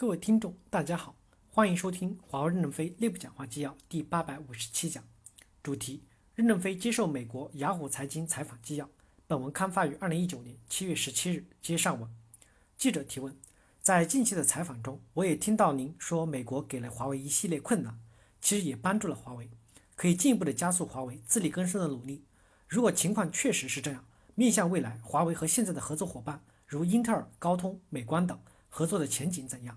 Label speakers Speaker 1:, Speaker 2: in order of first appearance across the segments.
Speaker 1: 各位听众，大家好，欢迎收听华为任正非内部讲话纪要第八百五十七讲，主题：任正非接受美国雅虎财经采访纪要。本文刊发于二零一九年七月十七日。接上文，记者提问：在近期的采访中，我也听到您说美国给了华为一系列困难，其实也帮助了华为，可以进一步的加速华为自力更生的努力。如果情况确实是这样，面向未来，华为和现在的合作伙伴如英特尔、高通、美光等合作的前景怎样？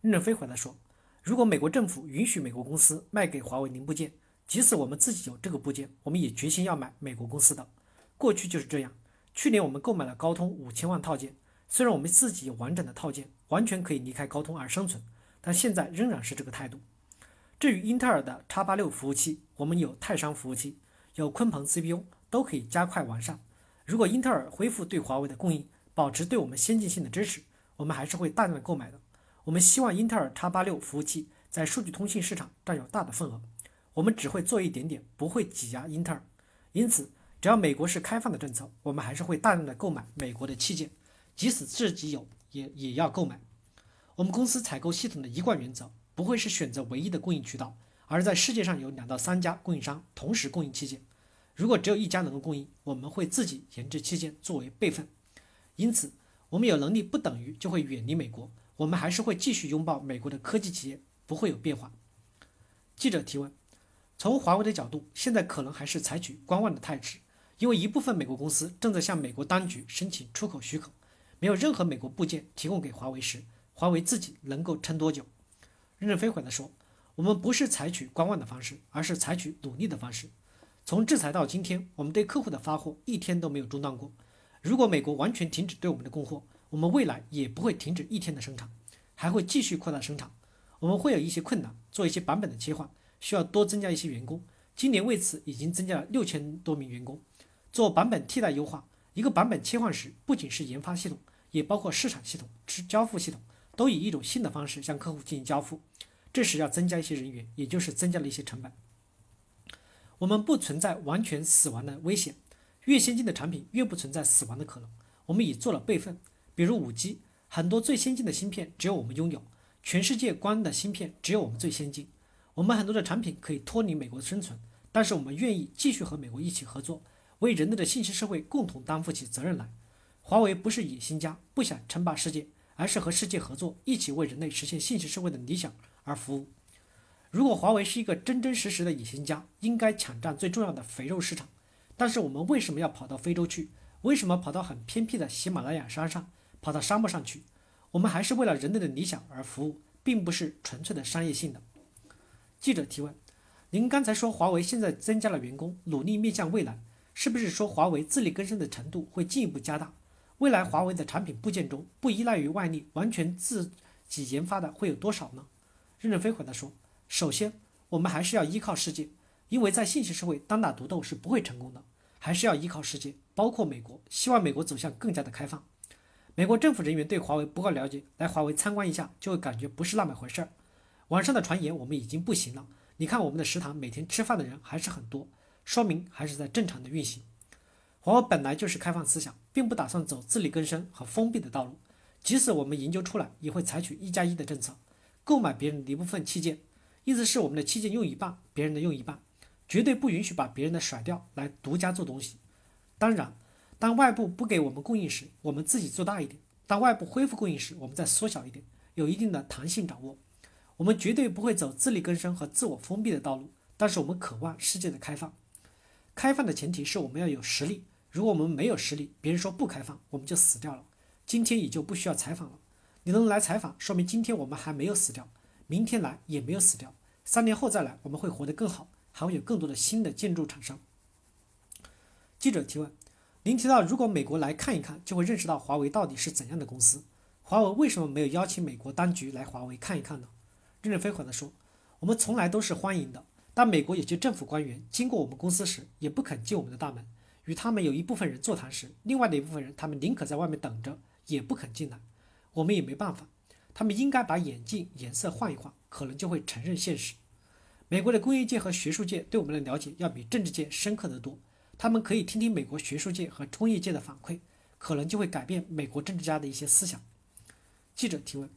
Speaker 1: 任正非回答说：“如果美国政府允许美国公司卖给华为零部件，即使我们自己有这个部件，我们也决心要买美国公司的。过去就是这样。去年我们购买了高通五千万套件，虽然我们自己有完整的套件，完全可以离开高通而生存，但现在仍然是这个态度。至于英特尔的 X 八六服务器，我们有泰山服务器，有鲲鹏 CPU，都可以加快完善。如果英特尔恢复对华为的供应，保持对我们先进性的支持，我们还是会大量的购买的。”我们希望英特尔 x 八六服务器在数据通信市场占有大的份额，我们只会做一点点，不会挤压英特尔。因此，只要美国是开放的政策，我们还是会大量的购买美国的器件，即使自己有，也也要购买。我们公司采购系统的一贯原则不会是选择唯一的供应渠道，而在世界上有两到三家供应商同时供应器件。如果只有一家能够供应，我们会自己研制器件作为备份。因此，我们有能力不等于就会远离美国。我们还是会继续拥抱美国的科技企业，不会有变化。记者提问：从华为的角度，现在可能还是采取观望的态势，因为一部分美国公司正在向美国当局申请出口许可。没有任何美国部件提供给华为时，华为自己能够撑多久？任正非回答说：“我们不是采取观望的方式，而是采取努力的方式。从制裁到今天，我们对客户的发货一天都没有中断过。如果美国完全停止对我们的供货，我们未来也不会停止一天的生产，还会继续扩大生产。我们会有一些困难，做一些版本的切换，需要多增加一些员工。今年为此已经增加了六千多名员工，做版本替代优化。一个版本切换时，不仅是研发系统，也包括市场系统、交付系统，都以一种新的方式向客户进行交付。这时要增加一些人员，也就是增加了一些成本。我们不存在完全死亡的危险，越先进的产品越不存在死亡的可能。我们已做了备份。比如五 G，很多最先进的芯片只有我们拥有，全世界光的芯片只有我们最先进。我们很多的产品可以脱离美国生存，但是我们愿意继续和美国一起合作，为人类的信息社会共同担负起责任来。华为不是野心家，不想称霸世界，而是和世界合作，一起为人类实现信息社会的理想而服务。如果华为是一个真真实实的野心家，应该抢占最重要的肥肉市场。但是我们为什么要跑到非洲去？为什么跑到很偏僻的喜马拉雅山上？跑到沙漠上去，我们还是为了人类的理想而服务，并不是纯粹的商业性的。记者提问：您刚才说华为现在增加了员工，努力面向未来，是不是说华为自力更生的程度会进一步加大？未来华为的产品部件中不依赖于外力，完全自己研发的会有多少呢？任正非回答说：首先，我们还是要依靠世界，因为在信息社会单打独斗是不会成功的，还是要依靠世界，包括美国，希望美国走向更加的开放。美国政府人员对华为不够了解，来华为参观一下就会感觉不是那么回事儿。网上的传言我们已经不行了，你看我们的食堂每天吃饭的人还是很多，说明还是在正常的运行。华为本来就是开放思想，并不打算走自力更生和封闭的道路。即使我们研究出来，也会采取一加一的政策，购买别人的一部分器件，意思是我们的器件用一半，别人的用一半，绝对不允许把别人的甩掉来独家做东西。当然。当外部不给我们供应时，我们自己做大一点；当外部恢复供应时，我们再缩小一点，有一定的弹性掌握。我们绝对不会走自力更生和自我封闭的道路，但是我们渴望世界的开放。开放的前提是我们要有实力。如果我们没有实力，别人说不开放，我们就死掉了。今天也就不需要采访了。你能来采访，说明今天我们还没有死掉，明天来也没有死掉，三年后再来，我们会活得更好，还会有更多的新的建筑产生。记者提问。您提到，如果美国来看一看，就会认识到华为到底是怎样的公司。华为为什么没有邀请美国当局来华为看一看呢？任正非回答说：“我们从来都是欢迎的，但美国有些政府官员经过我们公司时，也不肯进我们的大门。与他们有一部分人座谈时，另外的一部分人，他们宁可在外面等着，也不肯进来。我们也没办法，他们应该把眼镜颜色换一换，可能就会承认现实。美国的工业界和学术界对我们的了解，要比政治界深刻得多。”他们可以听听美国学术界和工业界的反馈，可能就会改变美国政治家的一些思想。记者提问：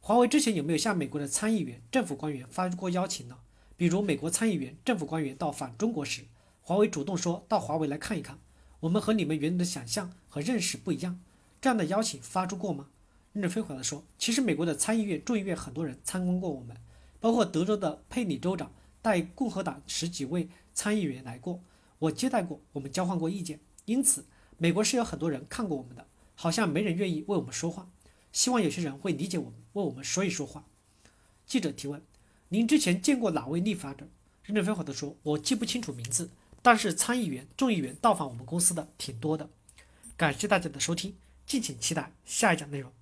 Speaker 1: 华为之前有没有向美国的参议员、政府官员发出过邀请呢？比如美国参议员、政府官员到访中国时，华为主动说到华为来看一看，我们和你们原来的想象和认识不一样。这样的邀请发出过吗？任正非回答说，其实美国的参议院、众议院很多人参观过我们，包括德州的佩里州长带共和党十几位参议员来过，我接待过，我们交换过意见。因此，美国是有很多人看过我们的，好像没人愿意为我们说话。希望有些人会理解我们，为我们说一说话。记者提问：您之前见过哪位立法者？任正非回答说：我记不清楚名字，但是参议员、众议员到访我们公司的挺多的。感谢大家的收听，敬请期待下一讲内容。